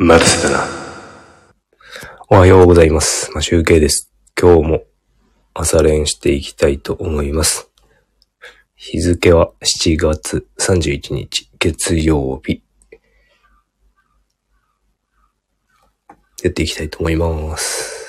待たせだな。おはようございます。まあ、集計です。今日も朝練していきたいと思います。日付は7月31日月曜日。やっていきたいと思います。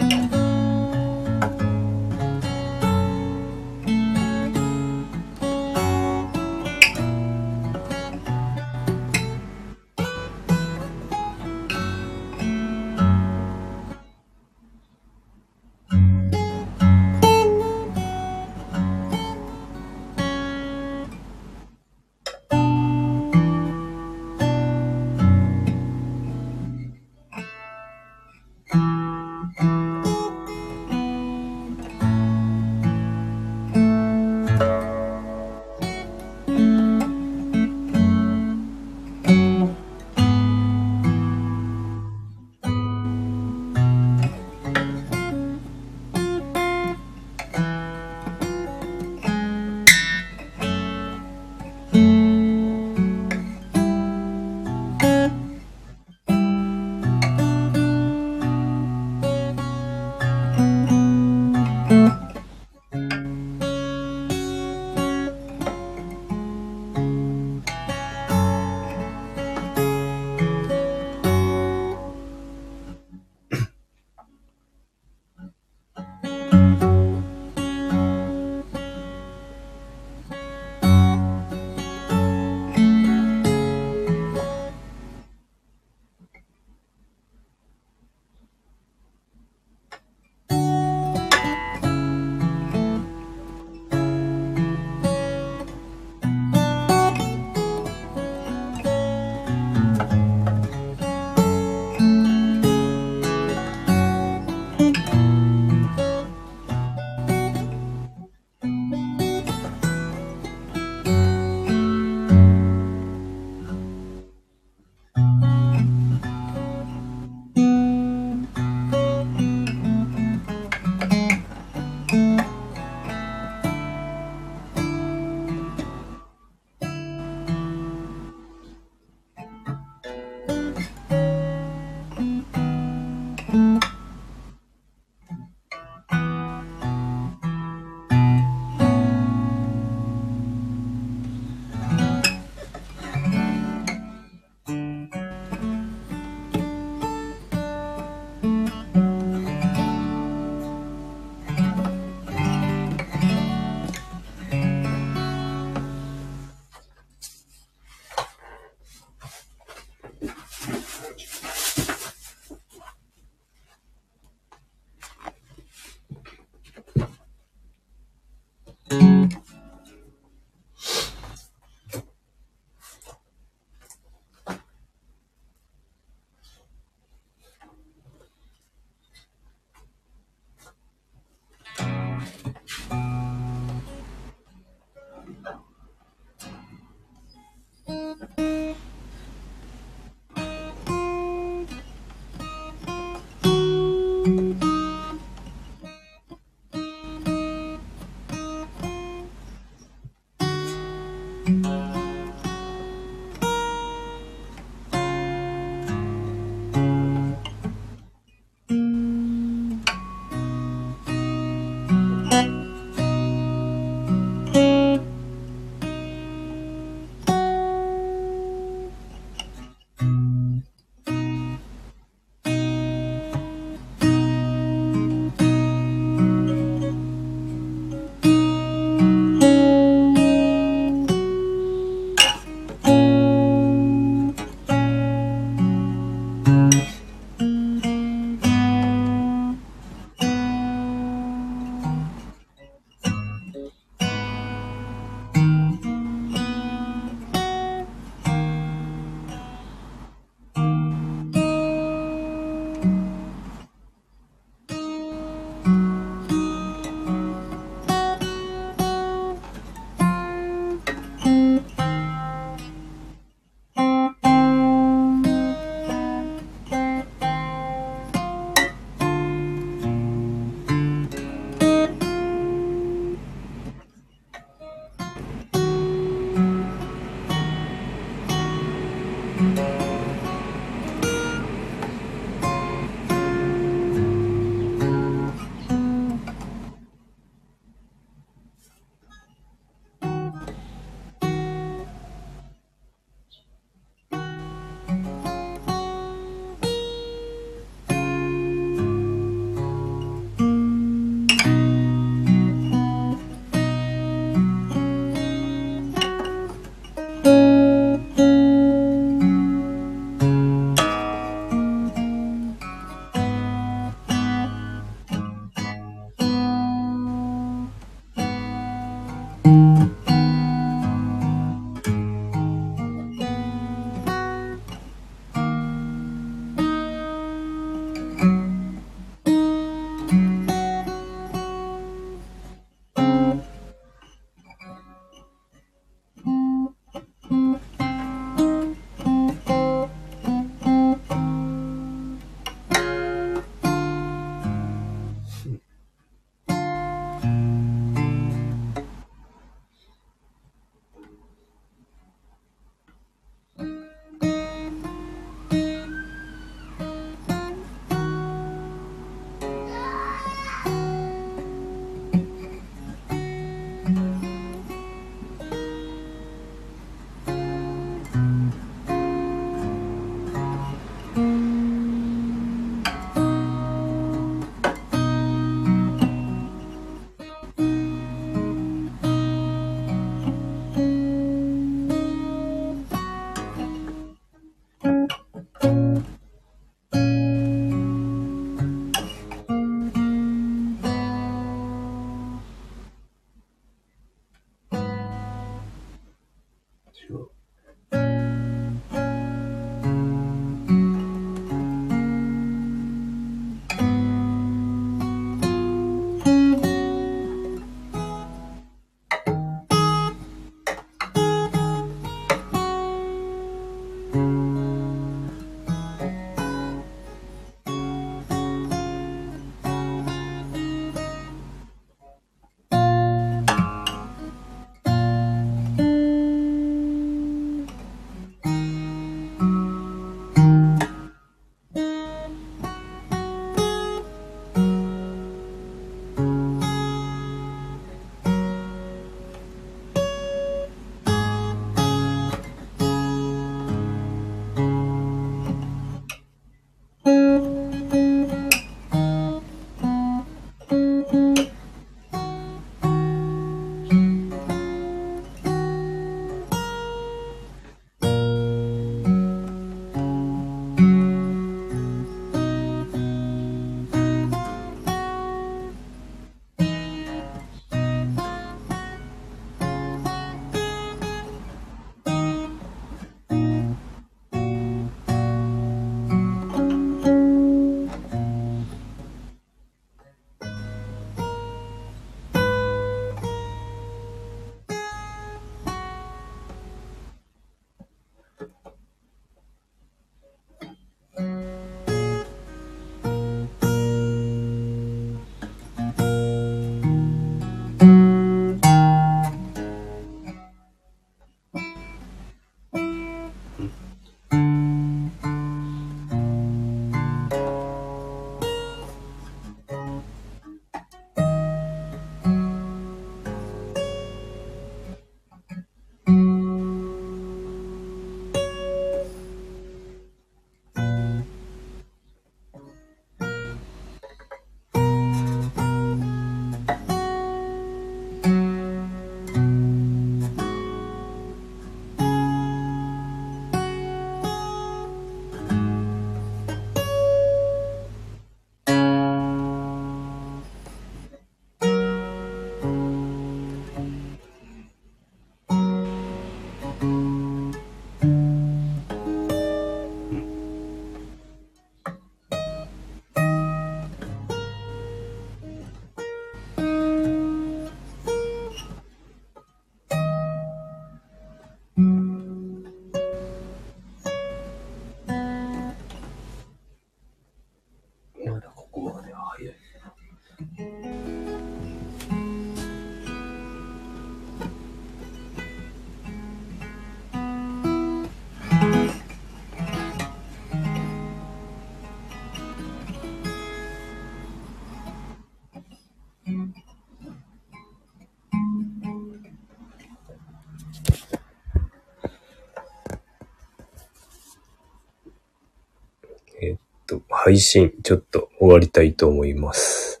配信、ちょっと終わりたいと思います。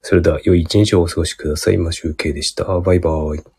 それでは、良い一日をお過ごしください。今、集計でした。バイバーイ。